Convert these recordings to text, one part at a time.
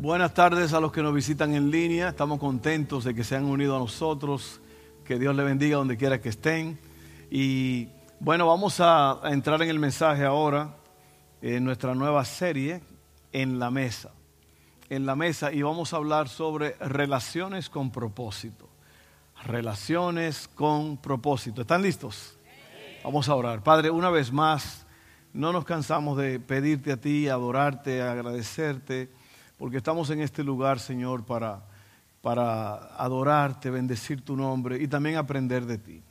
Buenas tardes a los que nos visitan en línea. Estamos contentos de que se han unido a nosotros. Que Dios le bendiga donde quiera que estén. Y bueno, vamos a, entrar en el mensaje ahora, en nuestra nueva serie, En la Mesa. En la Mesa y vamos a hablar sobre relaciones con propósito. Relaciones con propósito. ¿Están listos? Vamos a orar. Padre, una vez más, no nos cansamos de pedirte a ti, adorarte, agradecerte porque estamos en este lugar, Señor, para, para adorarte, bendecir tu nombre y también aprender de ti.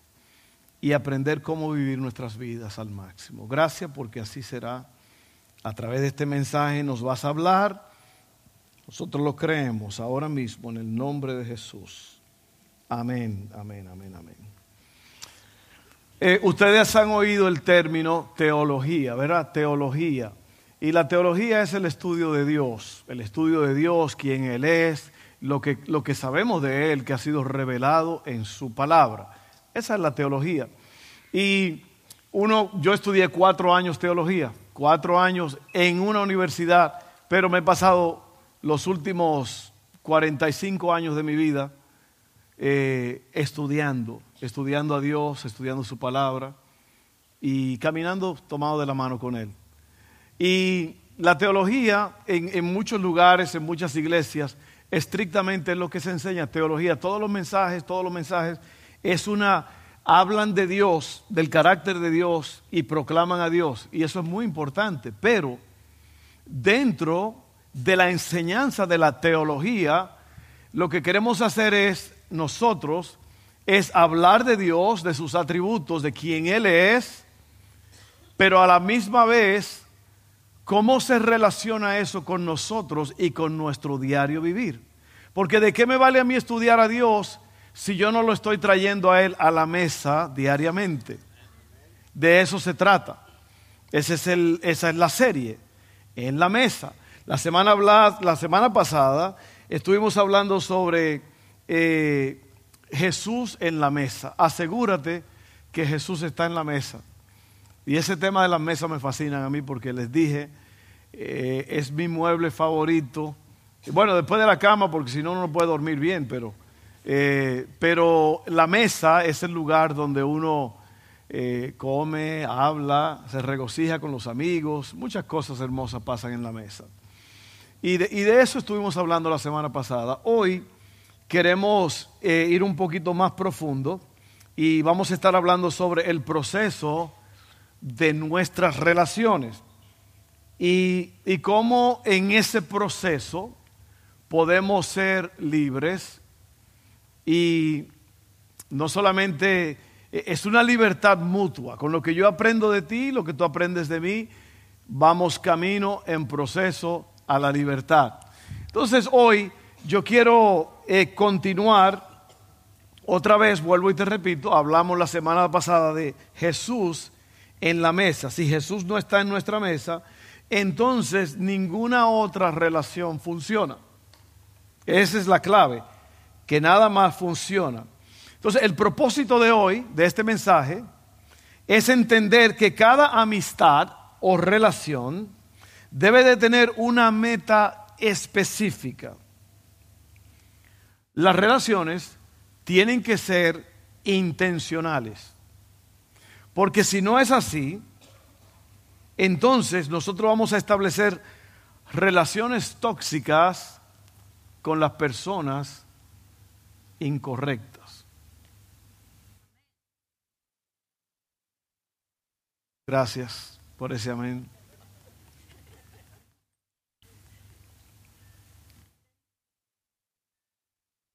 Y aprender cómo vivir nuestras vidas al máximo. Gracias porque así será. A través de este mensaje nos vas a hablar. Nosotros lo creemos ahora mismo en el nombre de Jesús. Amén, amén, amén, amén. Eh, ustedes han oído el término teología, ¿verdad? Teología. Y la teología es el estudio de Dios, el estudio de Dios, quién Él es, lo que, lo que sabemos de Él que ha sido revelado en su palabra. Esa es la teología. Y uno, yo estudié cuatro años teología, cuatro años en una universidad, pero me he pasado los últimos 45 años de mi vida eh, estudiando, estudiando a Dios, estudiando su palabra y caminando tomado de la mano con Él. Y la teología en, muchos lugares, en muchas iglesias, estrictamente es lo que se enseña, teología. Todos los mensajes, todos los mensajes es una, hablan de Dios, del carácter de Dios y proclaman a Dios. Y eso es muy importante. Pero dentro de la enseñanza de la teología, lo que queremos hacer es nosotros, es hablar de Dios, de sus atributos, de quién Él es, pero a la misma vez ¿Cómo se relaciona eso con nosotros y con nuestro diario vivir? Porque de qué me vale a mí estudiar a Dios si yo no lo estoy trayendo a Él a la mesa diariamente. De eso se trata. es esa es la serie, en la mesa. La semana, la semana pasada estuvimos hablando sobre eh, Jesús en la mesa. Asegúrate que Jesús está en la mesa. Y ese tema de las mesas me fascina a mí porque les dije, eh, es mi mueble favorito. Bueno, después de la cama, porque si no, no puede dormir bien, pero, eh, pero la mesa es el lugar donde uno eh, come, habla, se regocija con los amigos, muchas cosas hermosas pasan en la mesa. Y de, y de eso estuvimos hablando la semana pasada. Hoy queremos ir un poquito más profundo y vamos a estar hablando sobre el proceso de nuestras relaciones. Y, y cómo en ese proceso podemos ser libres. Y no solamente e, es una libertad mutua, con lo que yo aprendo de ti, lo que tú aprendes de mí, vamos camino en proceso a la libertad. Entonces hoy yo quiero eh, continuar, otra vez vuelvo y te repito, hablamos la semana pasada de Jesús en la mesa. Si Jesús no está en nuestra mesa, entonces ninguna otra relación funciona. Esa es la clave, que nada más funciona. Entonces, el propósito de hoy, de este mensaje, es entender que cada amistad o relación debe de tener una meta específica. Las relaciones tienen que ser intencionales. Porque si no es así, entonces nosotros vamos a establecer relaciones tóxicas con las personas incorrectas. Gracias por ese amén.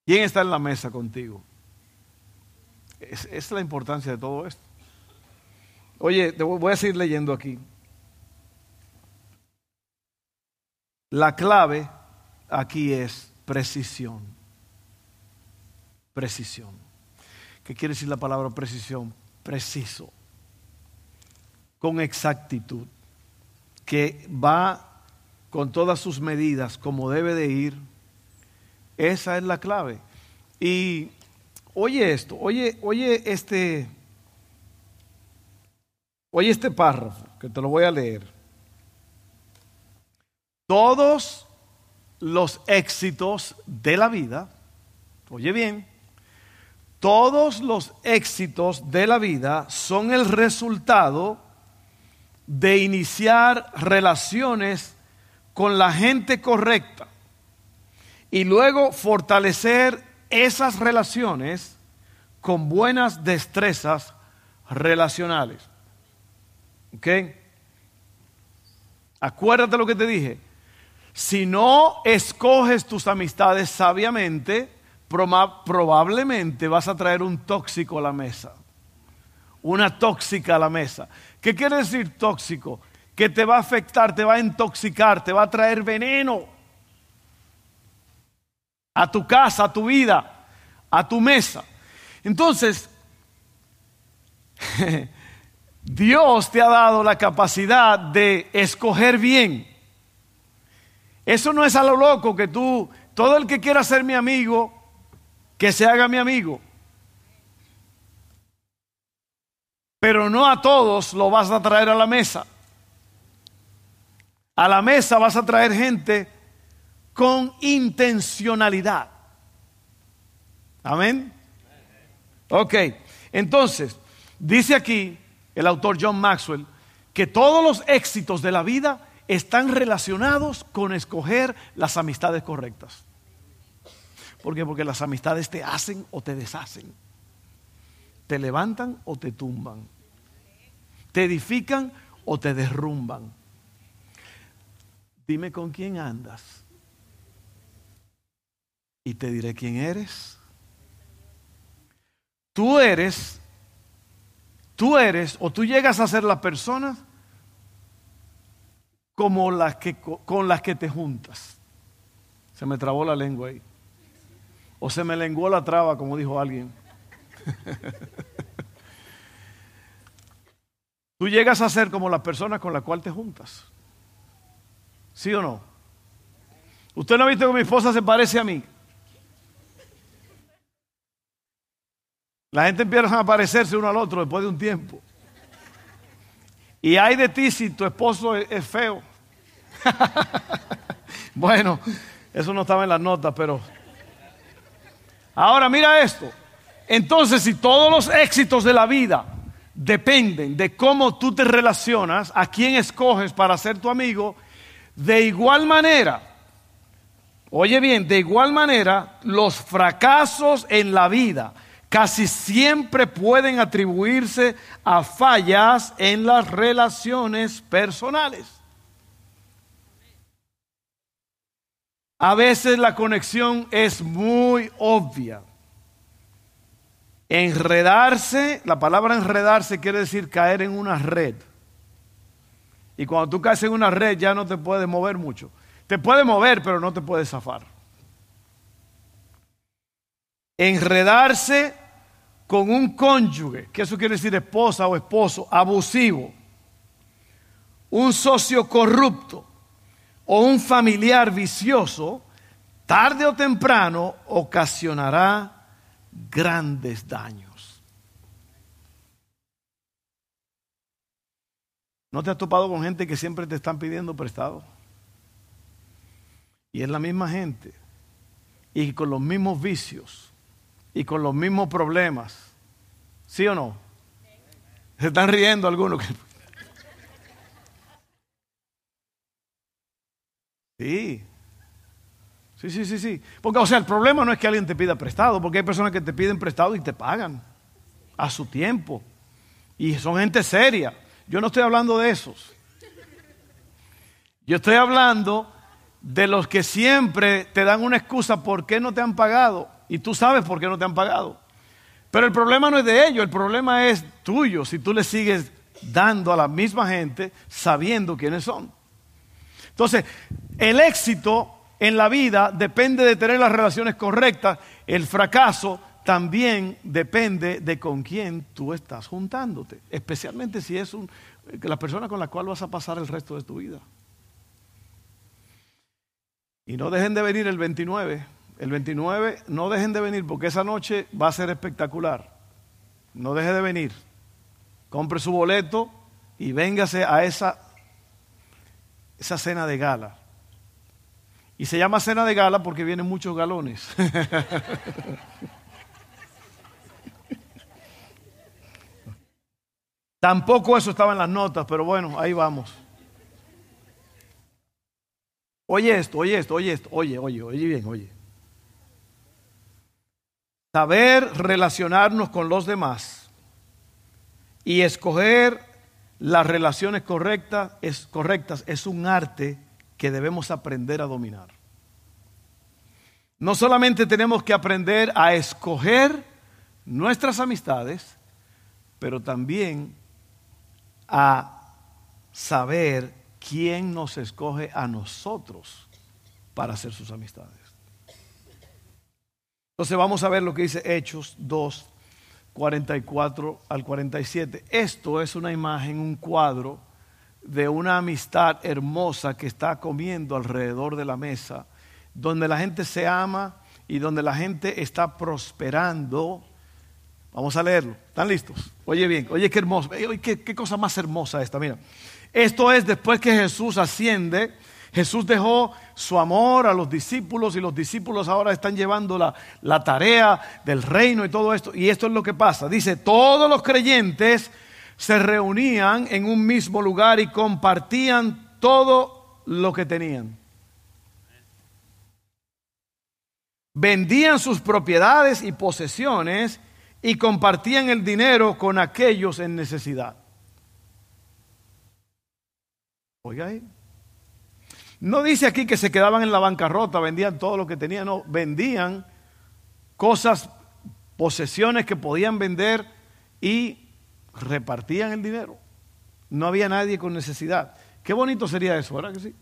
¿Quién está en la mesa contigo? Es, es la importancia de todo esto. Oye, voy a seguir leyendo aquí. La clave aquí es precisión. Precisión. ¿Qué quiere decir la palabra precisión? Preciso. Con exactitud. Que va con todas sus medidas como debe de ir. Esa es la clave. Y oye esto, oye, oye este, oye este párrafo, que te lo voy a leer. Todos los éxitos de la vida, oye bien, todos los éxitos de la vida son el resultado de iniciar relaciones con la gente correcta y luego fortalecer esas relaciones con buenas destrezas relacionales. ¿Ok? Acuérdate lo que te dije. Si no escoges tus amistades sabiamente, probablemente vas a traer un tóxico a la mesa. Una tóxica a la mesa. ¿Qué quiere decir tóxico? Que te va a afectar, te va a intoxicar, te va a traer veneno a tu casa, a tu vida, a tu mesa. Entonces, Dios te ha dado la capacidad de escoger bien. Eso no es a lo loco que tú, todo el que quiera ser mi amigo, que se haga mi amigo. Pero no a todos lo vas a traer a la mesa. A la mesa vas a traer gente con intencionalidad. Amén. Ok, entonces, dice aquí el autor John Maxwell que todos los éxitos de la vida están relacionados con escoger las amistades correctas. ¿Por qué? Porque las amistades te hacen o te deshacen. Te levantan o te tumban. Te edifican o te derrumban. Dime con quién andas. Y te diré quién eres. Tú eres, tú eres o tú llegas a ser la persona como las que, con las que te juntas. Se me trabó la lengua ahí. O se me lenguó la traba, como dijo alguien. tú llegas a ser como la persona con la cual te juntas. ¿Sí o no? Usted no ha visto que mi esposa se parece a mí. La gente empieza a parecerse uno al otro después de un tiempo. Y hay de ti si tu esposo es, feo. bueno, eso no estaba en las notas, pero... Ahora mira esto. Entonces, si todos los éxitos de la vida dependen de cómo tú te relacionas, a quién escoges para ser tu amigo, de igual manera, oye bien, de igual manera, los fracasos en la vida, casi siempre pueden atribuirse a fallas en las relaciones personales. A veces la conexión es muy obvia. Enredarse, la palabra enredarse quiere decir caer en una red. Y cuando tú caes en una red ya no te puedes mover mucho. Te puedes mover, pero no te puedes zafar. Enredarse con un cónyuge, que eso quiere decir esposa o esposo, abusivo, un socio corrupto o un familiar vicioso, tarde o temprano ocasionará grandes daños. ¿No te has topado con gente que siempre te están pidiendo prestado? Y es la misma gente. Y con los mismos vicios y con los mismos problemas. ¿Sí o no? Se están riendo algunos. Sí. Sí, sí, sí, sí. Porque, o sea, el problema no es que alguien te pida prestado, porque hay personas que te piden prestado y te pagan a su tiempo. Y son gente seria. Yo no estoy hablando de esos. Yo estoy hablando de los que siempre te dan una excusa por qué no te han pagado. Y tú sabes por qué no te han pagado. Pero el problema no es de ellos, el problema es tuyo si tú le sigues dando a la misma gente sabiendo quiénes son. Entonces, el éxito en la vida depende de tener las relaciones correctas, el fracaso también depende de con quién tú estás juntándote, especialmente si es la persona con la cual vas a pasar el resto de tu vida. Y no dejen de venir el 29 el 29, no dejen de venir porque esa noche va a ser espectacular. No deje de venir. Compre su boleto y véngase a esa, esa cena de gala. Y se llama cena de gala porque vienen muchos galones. Tampoco eso estaba en las notas, pero bueno, ahí vamos. Oye esto, oye esto, oye esto, oye, oye, oye bien, oye. Saber relacionarnos con los demás y escoger las relaciones correctas es, un arte que debemos aprender a dominar. No solamente tenemos que aprender a escoger nuestras amistades, pero también a saber quién nos escoge a nosotros para ser sus amistades. Entonces vamos a ver lo que dice Hechos 2, 44 al 47. Esto es una imagen, un cuadro de una amistad hermosa que está comiendo alrededor de la mesa, donde la gente se ama y donde la gente está prosperando Vamos a leerlo. ¿Están listos? Oye bien, oye qué hermoso, oye qué, qué cosa más hermosa esta, mira. Esto es después que Jesús asciende, Jesús dejó su amor a los discípulos y los discípulos ahora están llevando la, la, tarea del reino y todo esto. Y esto es lo que pasa. Dice, todos los creyentes se reunían en un mismo lugar y compartían todo lo que tenían. Vendían sus propiedades y posesiones y compartían el dinero con aquellos en necesidad. Oiga ahí. No dice aquí que se quedaban en la bancarrota, vendían todo lo que tenían, no, vendían cosas, posesiones que podían vender y repartían el dinero. No había nadie con necesidad. Qué bonito sería eso, ¿verdad que sí?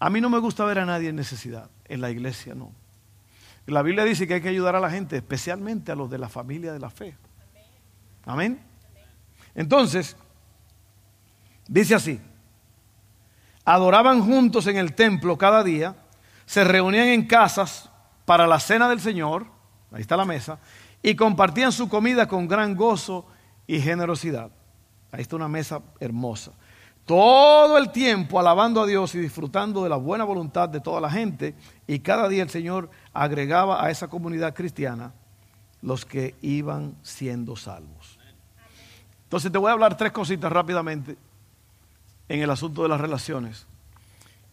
A mí no me gusta ver a nadie en necesidad, en la iglesia no. La Biblia dice que hay que ayudar a la gente, especialmente a los de la familia de la fe. Amén. Entonces, dice así, adoraban juntos en el templo cada día, se reunían en casas para la cena del Señor, ahí está la mesa, y compartían su comida con gran gozo y generosidad. Ahí está una mesa hermosa todo el tiempo alabando a Dios y disfrutando de la buena voluntad de toda la gente. Y cada día el Señor agregaba a esa comunidad cristiana los que iban siendo salvos. Entonces te voy a hablar tres cositas rápidamente en el asunto de las relaciones.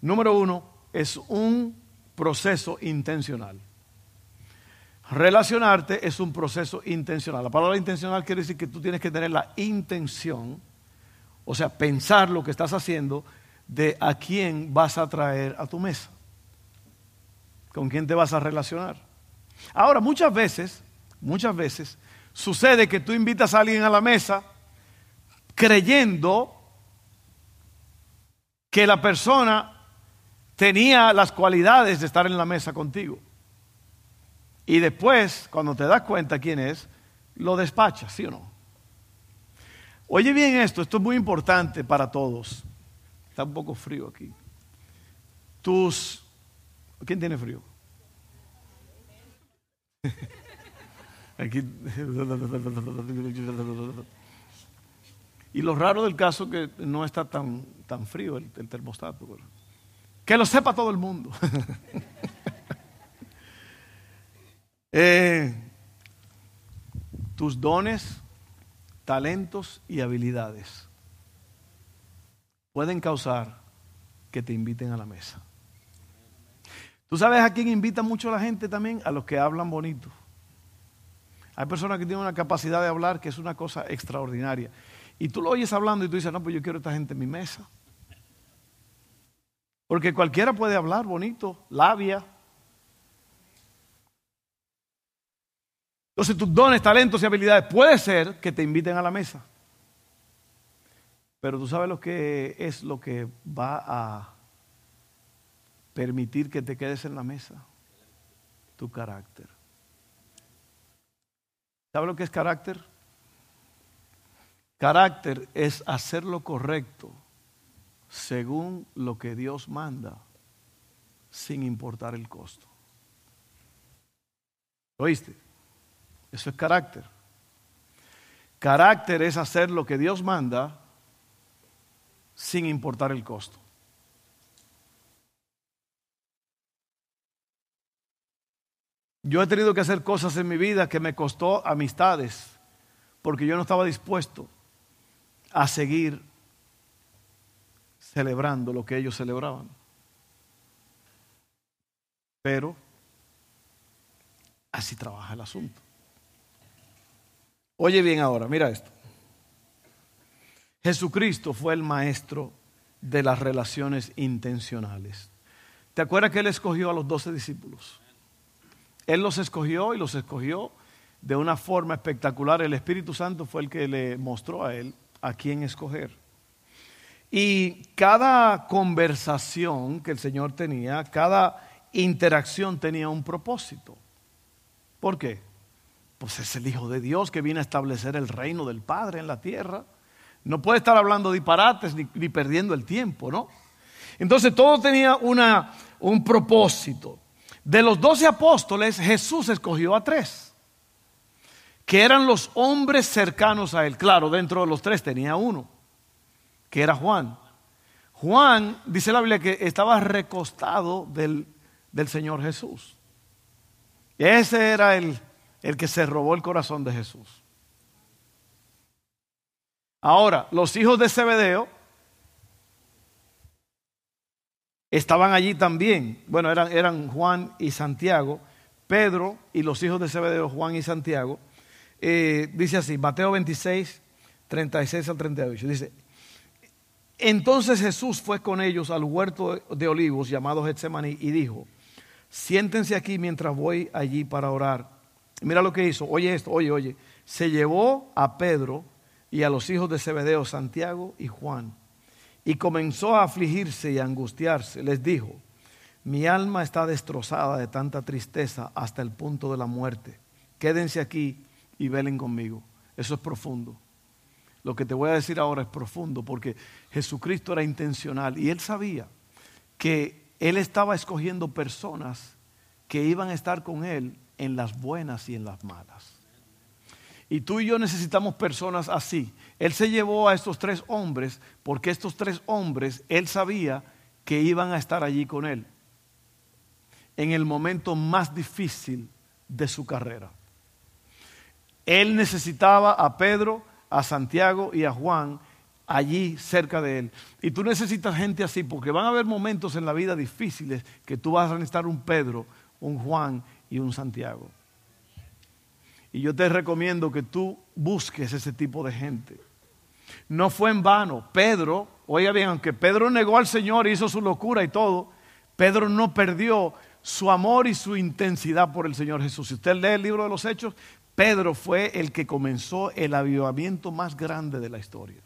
Número uno, es un proceso intencional. Relacionarte es un proceso intencional. La palabra intencional quiere decir que tú tienes que tener la intención o sea, pensar lo que estás haciendo de a quién vas a traer a tu mesa. Con quién te vas a relacionar. Ahora, muchas veces, muchas veces, sucede que tú invitas a alguien a la mesa creyendo que la persona tenía las cualidades de estar en la mesa contigo. Y después, cuando te das cuenta quién es, lo despachas, ¿sí o no? Oye bien esto, esto es muy importante para todos. Está un poco frío aquí. Tus... ¿Quién tiene frío? Aquí. Y lo raro del caso es que no está tan, tan frío el, termostato. Que lo sepa todo el mundo. Eh, tus dones talentos y habilidades pueden causar que te inviten a la mesa. ¿Tú sabes a quién invita mucho la gente también? A los que hablan bonito. Hay personas que tienen una capacidad de hablar que es una cosa extraordinaria. Y tú lo oyes hablando y tú dices, no, pues yo quiero a esta gente en mi mesa. Porque cualquiera puede hablar bonito, labia, Entonces tus dones, talentos y habilidades puede ser que te inviten a la mesa. Pero tú sabes lo que es lo que va a permitir que te quedes en la mesa. Tu carácter. ¿Sabes lo que es carácter? Carácter es hacer lo correcto según lo que Dios manda, sin importar el costo. ¿Oíste? Eso es carácter. Carácter es hacer lo que Dios manda sin importar el costo. Yo he tenido que hacer cosas en mi vida que me costó amistades, porque yo no estaba dispuesto a seguir celebrando lo que ellos celebraban. Pero así trabaja el asunto. Oye bien ahora, mira esto. Jesucristo fue el maestro de las relaciones intencionales. ¿Te acuerdas que Él escogió a los doce discípulos? Él los escogió y los escogió de una forma espectacular. El Espíritu Santo fue el que le mostró a Él a quién escoger. Y cada conversación que el Señor tenía, cada interacción tenía un propósito. ¿Por qué? Pues es el Hijo de Dios que viene a establecer el reino del Padre en la tierra. No puede estar hablando disparates ni, perdiendo el tiempo, ¿no? Entonces todo tenía una, un propósito. De los doce apóstoles, Jesús escogió a tres, que eran los hombres cercanos a él. Claro, dentro de los tres tenía uno, que era Juan. Juan, dice la Biblia, que estaba recostado del, del Señor Jesús. Ese era el, el que se robó el corazón de Jesús. Ahora, los hijos de Zebedeo estaban allí también. Bueno, eran, eran, Juan y Santiago, Pedro y los hijos de Zebedeo, Juan y Santiago. Eh, dice así, Mateo 26, 36 al 38. Dice, entonces Jesús fue con ellos al huerto de olivos llamado Getsemaní y dijo, siéntense aquí mientras voy allí para orar. Mira lo que hizo, oye esto, oye, oye, se llevó a Pedro, y a los hijos de Zebedeo, Santiago y Juan. Y comenzó a afligirse y a angustiarse. Les dijo, mi alma está destrozada de tanta tristeza hasta el punto de la muerte. Quédense aquí y velen conmigo. Eso es profundo. Lo que te voy a decir ahora es profundo porque Jesucristo era intencional y él sabía que él estaba escogiendo personas que iban a estar con él en las buenas y en las malas. Y tú y yo necesitamos personas así. Él se llevó a estos tres hombres porque estos tres hombres, él sabía que iban a estar allí con él en el momento más difícil de su carrera. Él necesitaba a Pedro, a Santiago y a Juan allí cerca de él. Y tú necesitas gente así porque van a haber momentos en la vida difíciles que tú vas a necesitar un Pedro, un Juan y un Santiago. Y yo te recomiendo que tú busques ese tipo de gente. No fue en vano. Pedro, oiga bien, aunque Pedro negó al Señor, hizo su locura y todo, Pedro no perdió su amor y su intensidad por el Señor Jesús. Si usted lee el libro de los Hechos, Pedro fue el que comenzó el avivamiento más grande de la historia.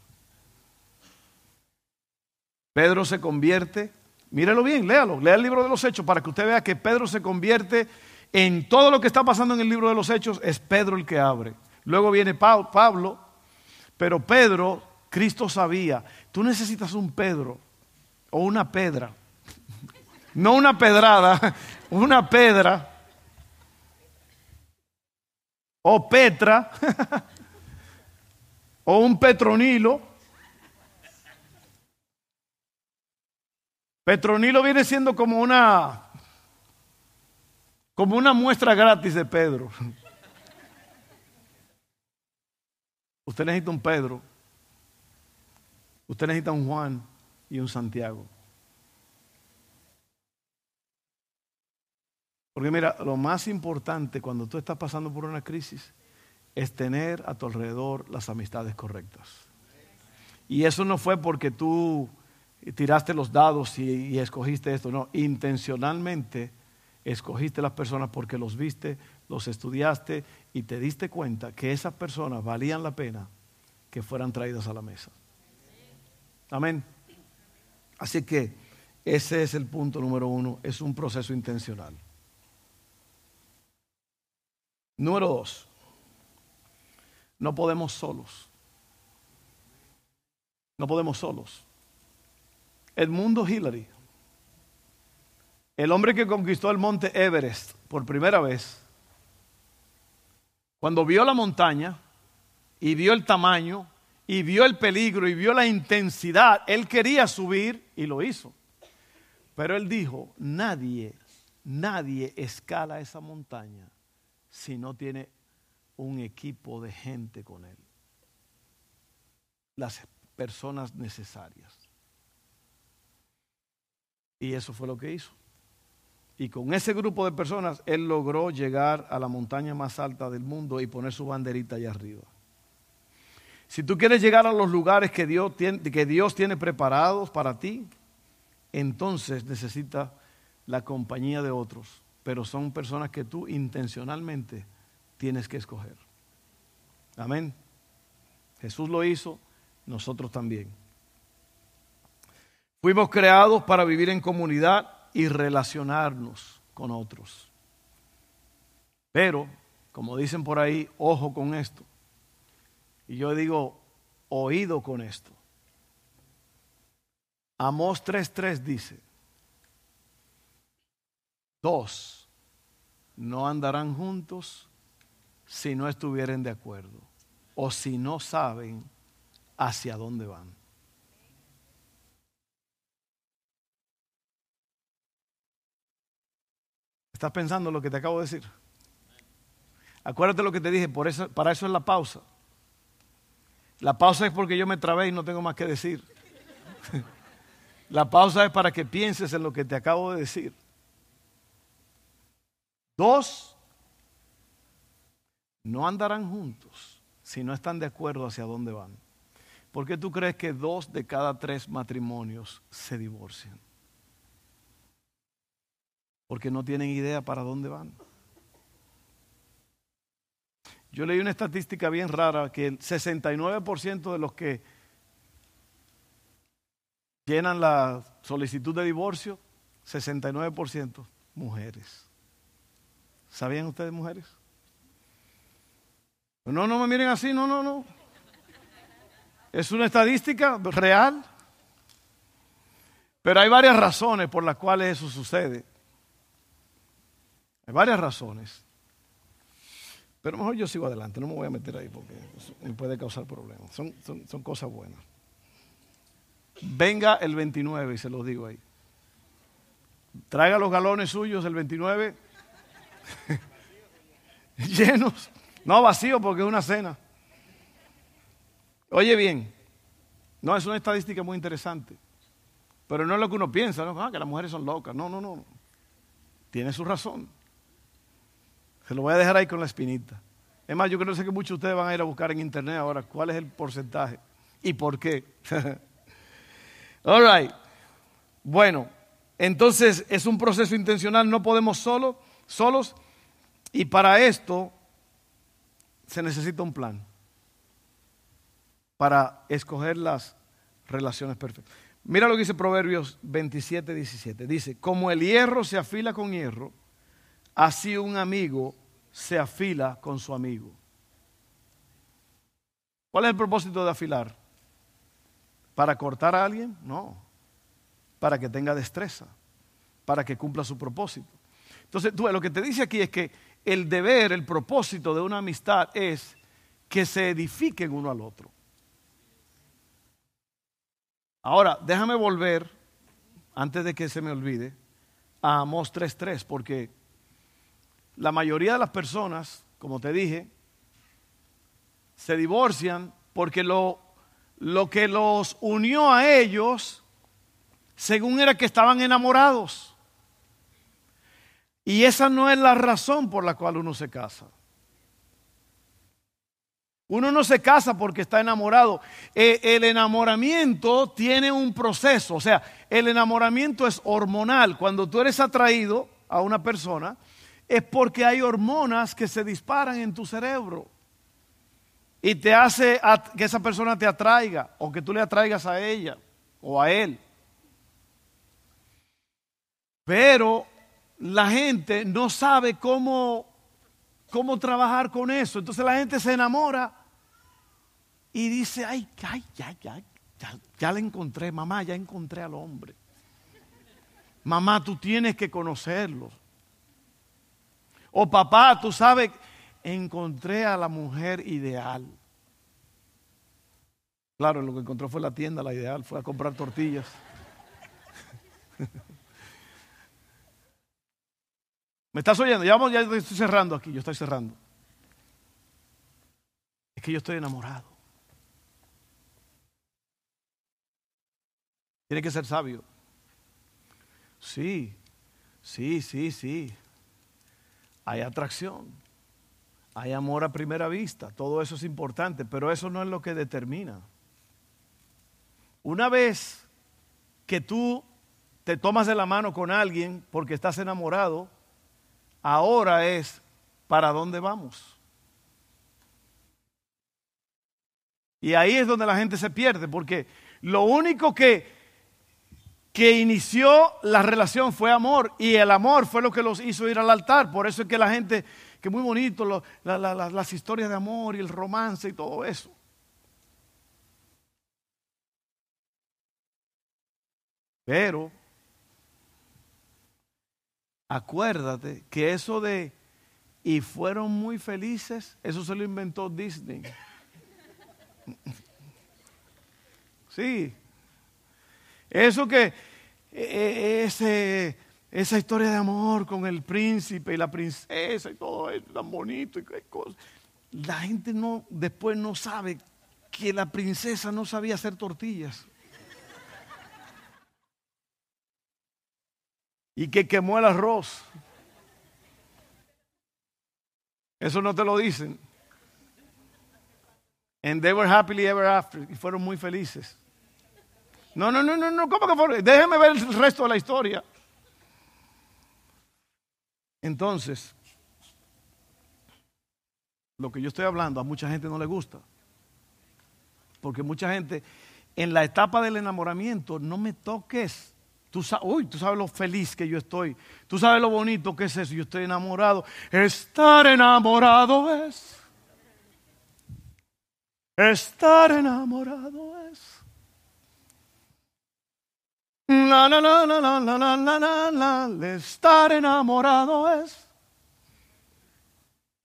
Pedro se convierte, mírelo bien, léalo, lea el libro de los Hechos para que usted vea que Pedro se convierte en todo lo que está pasando en el libro de los Hechos es Pedro el que abre. Luego viene Pablo, pero Pedro, Cristo sabía, tú necesitas un Pedro o una pedra, no una pedrada, una pedra o Petra o un Petronilo. Petronilo viene siendo como una como una muestra gratis de Pedro. Usted necesita un Pedro, usted necesita un Juan y un Santiago. Porque mira, lo más importante cuando tú estás pasando por una crisis es tener a tu alrededor las amistades correctas. Y eso no fue porque tú tiraste los dados y, y escogiste esto, no, intencionalmente escogiste las personas porque los viste, los estudiaste y te diste cuenta que esas personas valían la pena que fueran traídas a la mesa. Amén. Así que ese es el punto número uno, es un proceso intencional. Número dos, no podemos solos. No podemos solos. Edmundo Hillary el hombre que conquistó el monte Everest por primera vez, cuando vio la montaña y vio el tamaño y vio el peligro y vio la intensidad, él quería subir y lo hizo. Pero él dijo, nadie, nadie escala esa montaña si no tiene un equipo de gente con él. Las personas necesarias. Y eso fue lo que hizo. Y con ese grupo de personas, él logró llegar a la montaña más alta del mundo y poner su banderita allá arriba. Si tú quieres llegar a los lugares que Dios tiene, que Dios tiene preparados para ti, entonces necesitas la compañía de otros. Pero son personas que tú intencionalmente tienes que escoger. Amén. Jesús lo hizo, nosotros también. Fuimos creados para vivir en comunidad y relacionarnos con otros. Pero, como dicen por ahí, ojo con esto. Y yo digo, oído con esto. Amós 3.3 dice, dos no andarán juntos si no estuvieren de acuerdo o si no saben hacia dónde van. ¿Estás pensando lo que te acabo de decir? Acuérdate lo que te dije, por eso, para eso es la pausa. La pausa es porque yo me trabé y no tengo más que decir. la pausa es para que pienses en lo que te acabo de decir. Dos, no andarán juntos si no están de acuerdo hacia dónde van. ¿Por qué tú crees que dos de cada tres matrimonios se divorcian? porque no tienen idea para dónde van. Yo leí una estadística bien rara que el 69% de los que llenan la solicitud de divorcio, 69% mujeres. ¿Sabían ustedes mujeres? No, no me miren así, no, no, no. Es una estadística real. Pero hay varias razones por las cuales eso sucede. Hay varias razones. Pero mejor yo sigo adelante, no me voy a meter ahí porque me puede causar problemas. Son, son, cosas buenas. Venga el 29 y se los digo ahí. Traiga los galones suyos el 29 llenos. No vacíos porque es una cena. Oye bien, no, es una estadística muy interesante. Pero no es lo que uno piensa, ¿no? Ah, que las mujeres son locas. No, no, no. Tiene su razón. Se lo voy a dejar ahí con la espinita. Es más, yo creo que muchos de ustedes van a ir a buscar en internet ahora cuál es el porcentaje y por qué. All right. Bueno, entonces es un proceso intencional, no podemos solo, solos y para esto se necesita un plan para escoger las relaciones perfectas. Mira lo que dice Proverbios 27, 17. Dice, como el hierro se afila con hierro, así un amigo se afila con su amigo. ¿Cuál es el propósito de afilar? ¿Para cortar a alguien? No. Para que tenga destreza, para que cumpla su propósito. Entonces, tú, lo que te dice aquí es que el deber, el propósito de una amistad es que se edifiquen uno al otro. Ahora, déjame volver, antes de que se me olvide, a Amos 3.3, porque la mayoría de las personas, como te dije, se divorcian porque lo, lo que los unió a ellos, según era que estaban enamorados. Y esa no es la razón por la cual uno se casa. Uno no se casa porque está enamorado. Eh, el enamoramiento tiene un proceso, o sea, el enamoramiento es hormonal. Cuando tú eres atraído a una persona, es porque hay hormonas que se disparan en tu cerebro y te hace que esa persona te atraiga o que tú le atraigas a ella o a él. Pero la gente no sabe cómo, cómo trabajar con eso. Entonces la gente se enamora y dice, ay, ay, ya, ya, ya, ya le encontré, mamá, ya encontré al hombre. Mamá, tú tienes que conocerlo. O papá, tú sabes, encontré a la mujer ideal. Claro, lo que encontró fue la tienda, la ideal, fue a comprar tortillas. ¿Me estás oyendo? Ya, estoy cerrando aquí, yo estoy cerrando. Es que yo estoy enamorado. Tiene que ser sabio. Sí, sí, sí, sí. Hay atracción. Hay amor a primera vista. Todo eso es importante, pero eso no es lo que determina. Una vez que tú te tomas de la mano con alguien porque estás enamorado, ahora es para dónde vamos. Y ahí es donde la gente se pierde, porque lo único que, que inició la relación fue amor, y el amor fue lo que los hizo ir al altar. Por eso es que la gente, que muy bonito las historias de amor y el romance y todo eso. Pero acuérdate que eso de y fueron muy felices, eso se lo inventó Disney. Sí. Eso que e, e, ese, esa historia de amor con el príncipe y la princesa y todo eso tan bonito y qué cosas. La gente no después no sabe que la princesa no sabía hacer tortillas. Y que quemó el arroz. Eso no te lo dicen. And they were happily ever after. Y fueron muy felices. No, no, no, no, no. ¿Cómo que fueron? Déjeme ver el resto de la historia. Entonces, lo que yo estoy hablando a mucha gente no le gusta. Porque mucha gente, en la etapa del enamoramiento, no me toques. Tú uy, tú sabes lo feliz que yo estoy. Tú sabes lo bonito que es eso. Yo estoy enamorado. Estar enamorado es Estar enamorado es. La, la, la, la, la, la, la, la, la, estar enamorado es.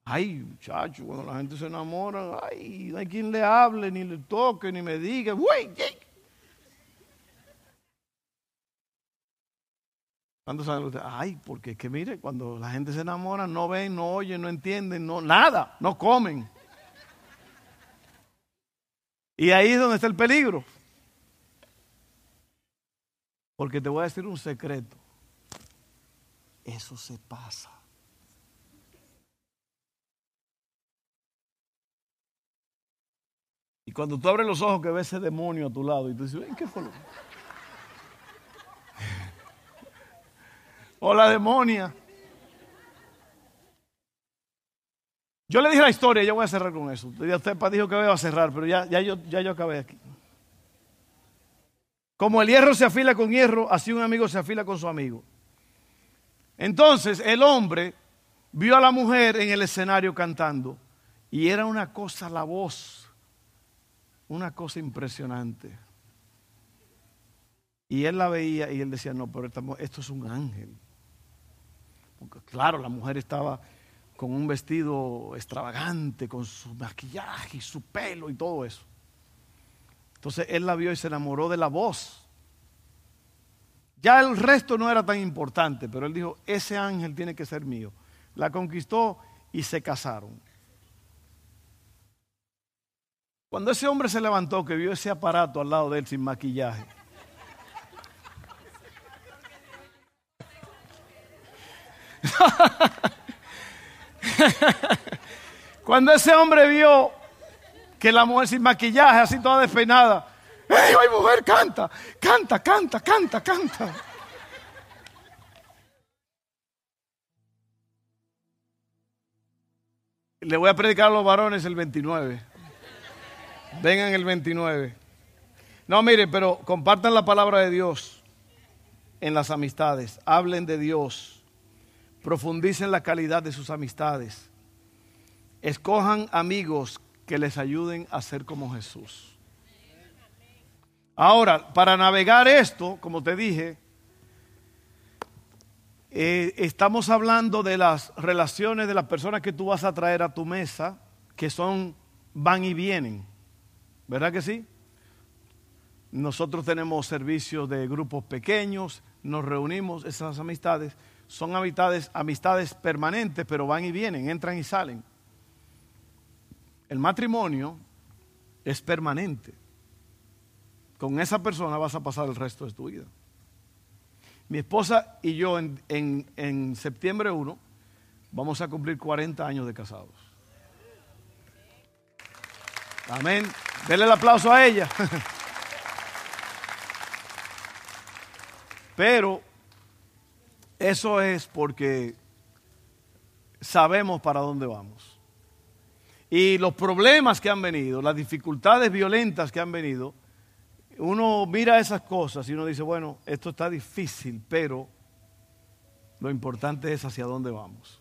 Ay, muchacho, cuando la gente se enamora, ay, no hay quien le hable, ni le toque, ni me diga, güey, Ay, porque es que mire, cuando la gente se enamora, no ven, no oyen, no entienden, no, nada, no comen. Y ahí es donde está el peligro. Porque te voy a decir un secreto. Eso se pasa. Y cuando tú abres los ojos que ves ese demonio a tu lado y tú dices, ¿qué fue lo? o la demonia. Yo le dije la historia, yo voy a cerrar con eso. Usted dijo que iba a cerrar, pero ya, ya, yo, ya yo acabé aquí. Como el hierro se afila con hierro, así un amigo se afila con su amigo. Entonces el hombre vio a la mujer en el escenario cantando y era una cosa la voz, una cosa impresionante. Y él la veía y él decía, no, pero esto es un ángel. Claro, la mujer estaba con un vestido extravagante, con su maquillaje y su pelo y todo eso. Entonces él la vio y se enamoró de la voz. Ya el resto no era tan importante, pero él dijo, ese ángel tiene que ser mío. La conquistó y se casaron. Cuando ese hombre se levantó, que vio ese aparato al lado de él sin maquillaje, Cuando ese hombre vio que la mujer sin maquillaje, así toda despeinada, ¡Ey, ay, mujer, canta! Canta, canta, canta, canta. Le voy a predicar a los varones el 29. Vengan el 29. No, miren, pero compartan la palabra de Dios en las amistades. Hablen de Dios. Profundicen la calidad de sus amistades. Escojan amigos que les ayuden a ser como Jesús. Ahora, para navegar esto, como te dije, eh, estamos hablando de las relaciones de las personas que tú vas a traer a tu mesa, que son, van y vienen. ¿Verdad que sí? Nosotros tenemos servicios de grupos pequeños, nos reunimos, esas amistades son amistades, permanentes, pero van y vienen, entran y salen. El matrimonio es permanente. Con esa persona vas a pasar el resto de tu vida. Mi esposa y yo en, en septiembre 1 vamos a cumplir 40 años de casados. Amén. Denle el aplauso a ella. Pero eso es porque sabemos para dónde vamos. Y los problemas que han venido, las dificultades violentas que han venido, uno mira esas cosas y uno dice, bueno, esto está difícil, pero lo importante es hacia dónde vamos.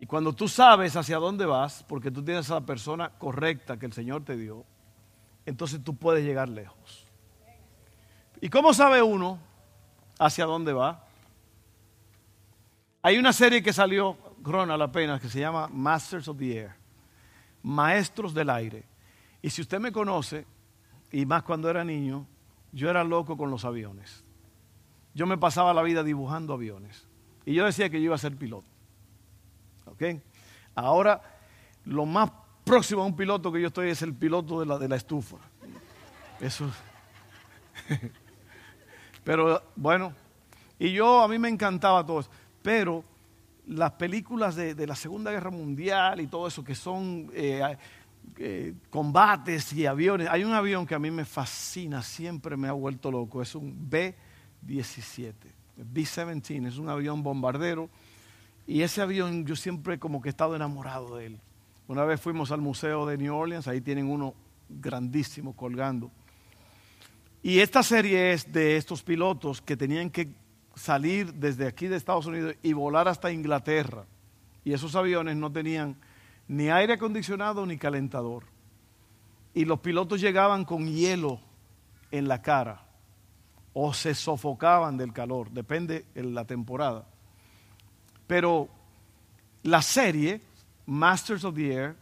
Y cuando tú sabes hacia dónde vas, porque tú tienes a la persona correcta que el Señor te dio, entonces tú puedes llegar lejos. ¿Y cómo sabe uno hacia dónde va? Hay una serie que salió, Grona, la pena, que se llama Masters of the Air, Maestros del Aire. Y si usted me conoce, y más cuando era niño, yo era loco con los aviones. Yo me pasaba la vida dibujando aviones. Y yo decía que yo iba a ser piloto. Ahora, lo más próximo a un piloto que yo estoy es el piloto de la, de la estufa. Eso. Pero bueno, y yo a mí me encantaba todo eso. Pero las películas de, la Segunda Guerra Mundial y todo eso, que son eh, eh, combates y aviones. Hay un avión que a mí me fascina, siempre me ha vuelto loco. Es un B-17. B-17 es un avión bombardero y ese avión yo siempre como que he estado enamorado de él. Una vez fuimos al Museo de New Orleans, ahí tienen uno grandísimo colgando. Y esta serie es de estos pilotos que tenían que salir desde aquí de Estados Unidos y volar hasta Inglaterra. Y esos aviones no tenían ni aire acondicionado ni calentador. Y los pilotos llegaban con hielo en la cara o se sofocaban del calor, depende de la temporada. Pero la serie, Masters of the Air,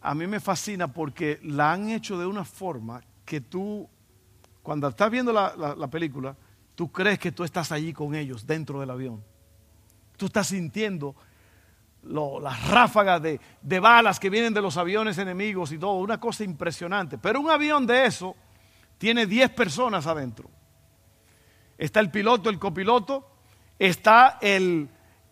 a mí me fascina porque la han hecho de una forma que tú, cuando estás viendo la, película, tú crees que tú estás allí con ellos dentro del avión. Tú estás sintiendo las ráfagas de, balas que vienen de los aviones enemigos y todo, una cosa impresionante. Pero un avión de eso tiene 10 personas adentro. Está el piloto, el copiloto, está el,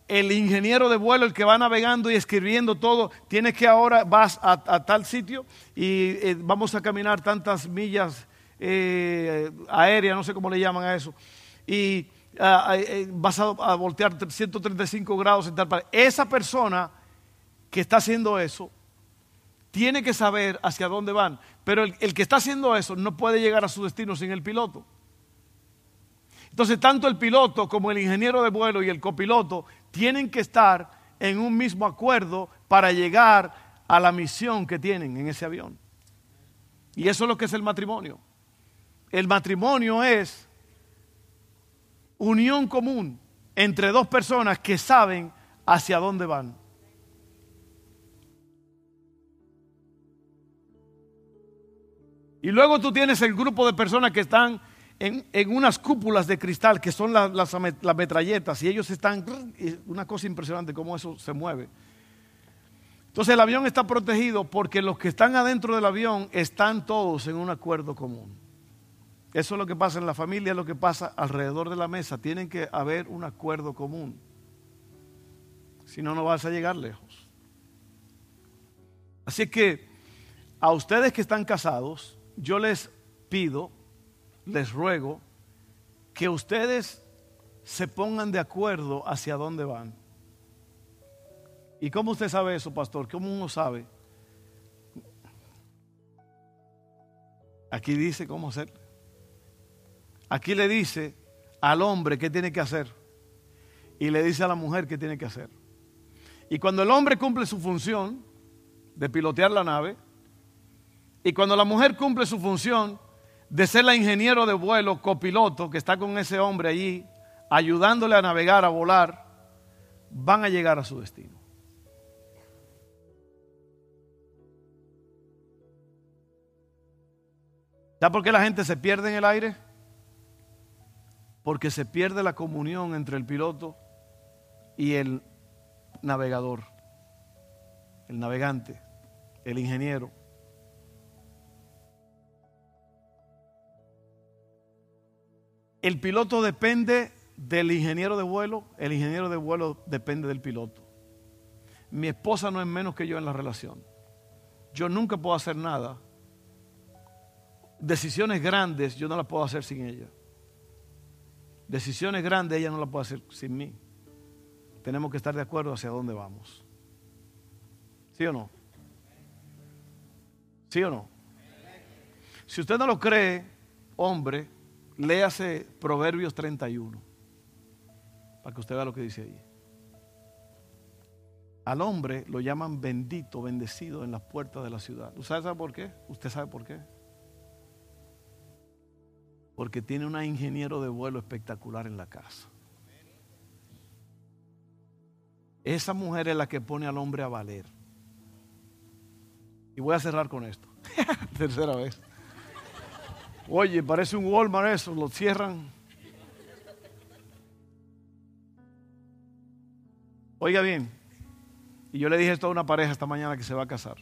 el ingeniero de vuelo, el que va navegando y escribiendo todo, tienes que ahora vas a, tal sitio y eh, vamos a caminar tantas millas eh, aéreas, no sé cómo le llaman a eso, y ah, eh, vas a, voltear 135 grados en tal parte. Esa persona que está haciendo eso tiene que saber hacia dónde van, pero el que está haciendo eso no puede llegar a su destino sin el piloto. Entonces, tanto el piloto como el ingeniero de vuelo y el copiloto tienen que estar en un mismo acuerdo para llegar a la misión que tienen en ese avión. Y eso es lo que es el matrimonio. El matrimonio es unión común entre dos personas que saben hacia dónde van. Y luego tú tienes el grupo de personas que están en, unas cúpulas de cristal que son las, las, metralletas y ellos están, una cosa impresionante cómo eso se mueve. Entonces el avión está protegido porque los que están adentro del avión están todos en un acuerdo común. Eso es lo que pasa en la familia, es lo que pasa alrededor de la mesa. Tienen que haber un acuerdo común. Si no, no vas a llegar lejos. Así que a ustedes que están casados, yo les pido les ruego que ustedes se pongan de acuerdo hacia dónde van. ¿Y cómo usted sabe eso, pastor? ¿Cómo uno sabe? Aquí dice cómo hacer. Aquí le dice al hombre qué tiene que hacer. Y le dice a la mujer qué tiene que hacer. Y cuando el hombre cumple su función de pilotear la nave, y cuando la mujer cumple su función de ser la ingeniero de vuelo, copiloto, que está con ese hombre allí, ayudándole a navegar, a volar, van a llegar a su destino. ¿Ya por qué la gente se pierde en el aire? Porque se pierde la comunión entre el piloto y el navegador, el navegante, el ingeniero. El piloto depende del ingeniero de vuelo, el ingeniero de vuelo depende del piloto. Mi esposa no es menos que yo en la relación. Yo nunca puedo hacer nada. Decisiones grandes yo no las puedo hacer sin ella. Decisiones grandes ella no las puede hacer sin mí. Tenemos que estar de acuerdo hacia dónde vamos. ¿Sí o no? ¿Sí o no? Si usted no lo cree, hombre, léase Proverbios 31 para que usted vea lo que dice ahí. Al hombre lo llaman bendito, bendecido en las puertas de la ciudad. ¿Usted sabe por qué? ¿Usted sabe por qué? Porque tiene un ingeniero de vuelo espectacular en la casa. Esa mujer es la que pone al hombre a valer. Y voy a cerrar con esto. Tercera vez. Oye, parece un Walmart eso, lo cierran. Oiga bien, y yo le dije esto a una pareja esta mañana que se va a casar.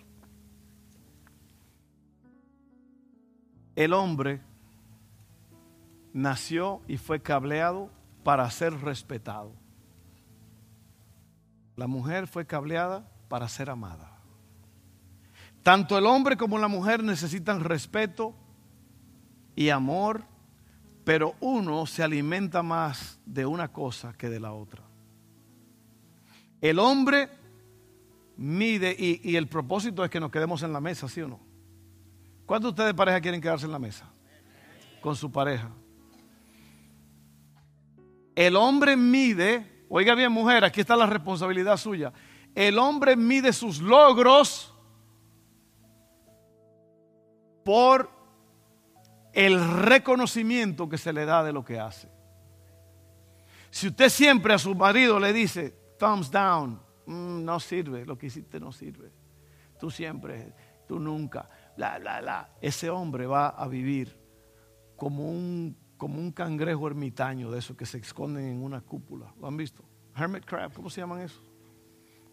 El hombre nació y fue cableado para ser respetado. La mujer fue cableada para ser amada. Tanto el hombre como la mujer necesitan respeto y amor, pero uno se alimenta más de una cosa que de la otra. El hombre mide y, el propósito es que nos quedemos en la mesa, ¿sí o no? ¿Cuántos de ustedes de pareja quieren quedarse en la mesa? Con su pareja. El hombre mide, oiga bien mujer, aquí está la responsabilidad suya. El hombre mide sus logros por el reconocimiento que se le da de lo que hace. Si usted siempre a su marido le dice, thumbs down, mm, no sirve, lo que hiciste no sirve. Tú siempre, tú nunca, bla, bla, bla. Ese hombre va a vivir como un, como un cangrejo ermitaño de esos que se esconden en una cúpula. ¿Lo han visto? Hermit crab, ¿cómo se llaman eso?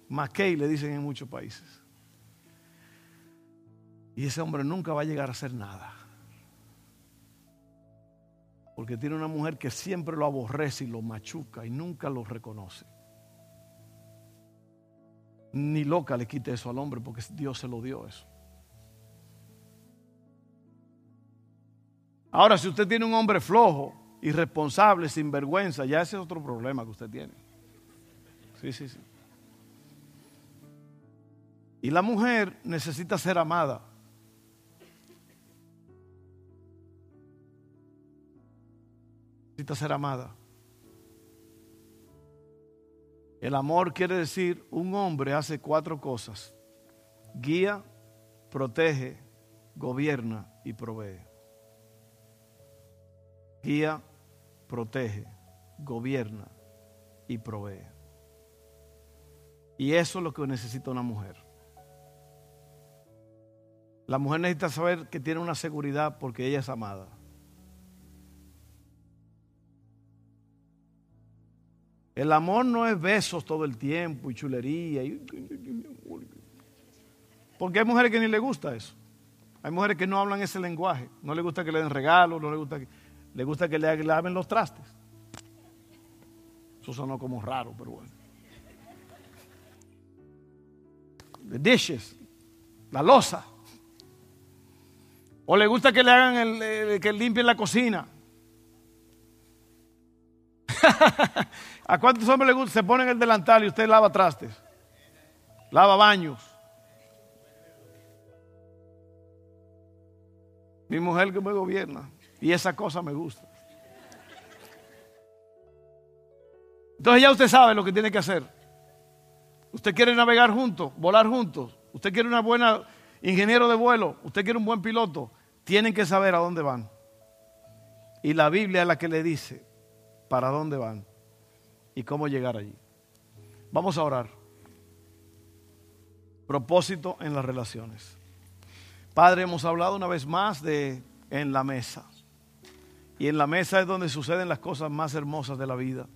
McKay le dicen en muchos países. Y ese hombre nunca va a llegar a hacer nada. Porque tiene una mujer que siempre lo aborrece y lo machuca y nunca lo reconoce. Ni loca le quite eso al hombre porque Dios se lo dio eso. Ahora, si usted tiene un hombre flojo, irresponsable, sin vergüenza, ya ese es otro problema que usted tiene. Sí, sí, sí. Y la mujer necesita ser amada. necesita ser amada. El amor quiere decir un hombre hace cuatro cosas. Guía, protege, gobierna y provee. Guía, protege, gobierna y provee. Y eso es lo que necesita una mujer. La mujer necesita saber que tiene una seguridad porque ella es amada. El amor no es besos todo el tiempo y chulería. Porque hay mujeres que ni le gusta eso. Hay mujeres que no hablan ese lenguaje. No le gusta que le den regalos, no le gusta que, le gusta que le laven los trastes. Eso sonó como raro, pero bueno. The dishes, la losa. O le gusta que le hagan el, que limpien la cocina. ¿A cuántos hombres les gusta? Se ponen el delantal y usted lava trastes. Lava baños. Mi mujer que me gobierna. Y esa cosa me gusta. Entonces ya usted sabe lo que tiene que hacer. Usted quiere navegar juntos, volar juntos. Usted quiere una buena ingeniero de vuelo. Usted quiere un buen piloto. Tienen que saber a dónde van. Y la Biblia es la que le dice para dónde van y cómo llegar allí. Vamos a orar. Propósito en las relaciones. Padre, hemos hablado una vez más de en la mesa. Y en la mesa es donde suceden las cosas más hermosas de la vida.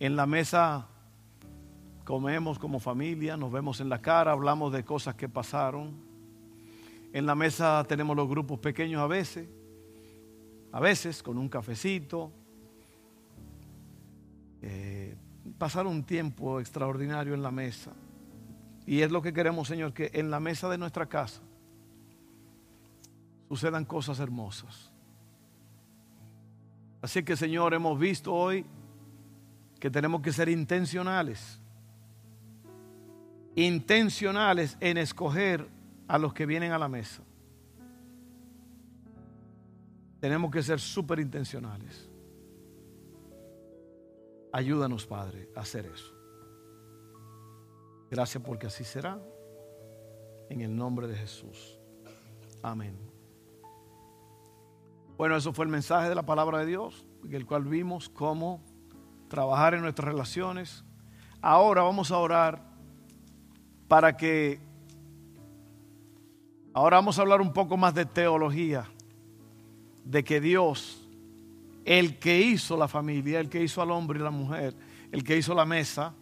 En la mesa comemos como familia, nos vemos en la cara, hablamos de cosas que pasaron. En la mesa tenemos los grupos pequeños a veces, a veces con un cafecito. Eh, pasar un tiempo extraordinario en la mesa. Y es lo que queremos, Señor, que en la mesa de nuestra casa sucedan cosas hermosas. Así que, Señor, hemos visto hoy que tenemos que ser intencionales. Intencionales en escoger a los que vienen a la mesa. Tenemos que ser súper intencionales. Ayúdanos, Padre, a hacer eso. Gracias porque así será. En el nombre de Jesús. Amén. Bueno, eso fue el mensaje de la palabra de Dios, en el cual vimos cómo trabajar en nuestras relaciones. Ahora vamos a orar para que, ahora vamos a hablar un poco más de teología, de que Dios, el que hizo la familia, el que hizo al hombre y la mujer, el que hizo la mesa,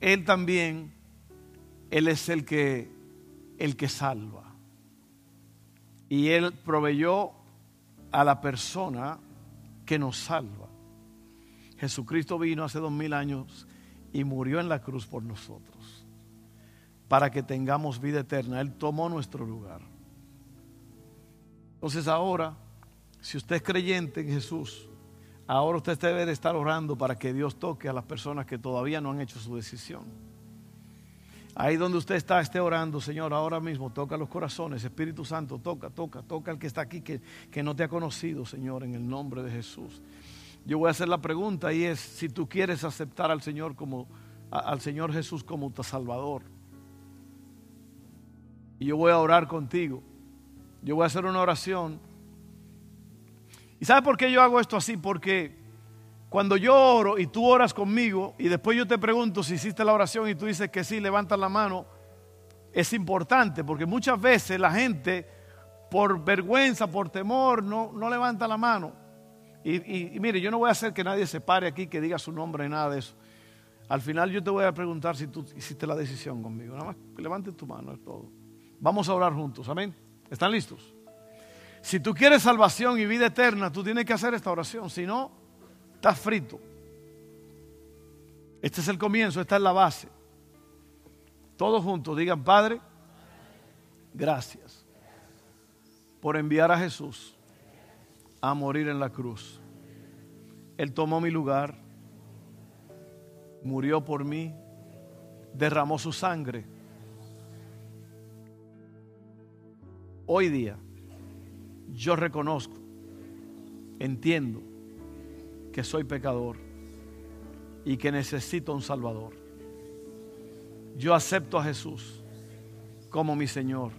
Él también, Él es el que, el que salva. Y Él proveyó a la persona que nos salva. Jesucristo vino hace dos mil años y murió en la cruz por nosotros, para que tengamos vida eterna. Él tomó nuestro lugar. Entonces ahora, si usted es creyente en Jesús, ahora usted debe estar orando para que Dios toque a las personas que todavía no han hecho su decisión. Ahí donde usted está, esté orando, Señor, ahora mismo toca los corazones, Espíritu Santo, toca, toca, toca al que está aquí, que, que no te ha conocido, Señor, en el nombre de Jesús. Yo voy a hacer la pregunta y es si tú quieres aceptar al Señor como al Señor Jesús como tu Salvador. Y yo voy a orar contigo. Yo voy a hacer una oración. ¿Y sabes por qué yo hago esto así? Porque cuando yo oro y tú oras conmigo y después yo te pregunto si hiciste la oración y tú dices que sí, levanta la mano, es importante porque muchas veces la gente por vergüenza, por temor, no, no levanta la mano. Y, mire, yo no voy a hacer que nadie se pare aquí, que diga su nombre, nada de eso. Al final yo te voy a preguntar si tú hiciste la decisión conmigo. Nada más levante tu mano, es todo. Vamos a orar juntos, amén. ¿Están listos? Si tú quieres salvación y vida eterna, tú tienes que hacer esta oración. Si no, estás frito. Este es el comienzo, esta es la base. Todos juntos digan, Padre, gracias por enviar a Jesús a morir en la cruz. Él tomó mi lugar, murió por mí, derramó su sangre. Hoy día yo reconozco, entiendo que soy pecador y que necesito un Salvador. Yo acepto a Jesús como mi Señor.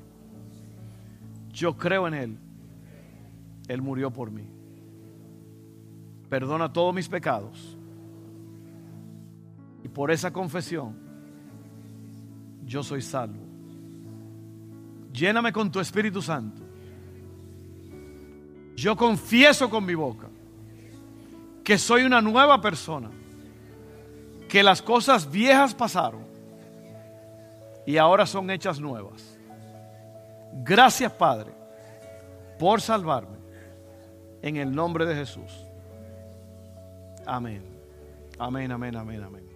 Yo creo en Él él murió por mí. Perdona todos mis pecados. Y por esa confesión, yo soy salvo. Lléname con tu Espíritu Santo. Yo confieso con mi boca que soy una nueva persona, que las cosas viejas pasaron y ahora son hechas nuevas. Gracias Padre por salvarme en el nombre de Jesús. Amén. Amén, amén, amén, amén.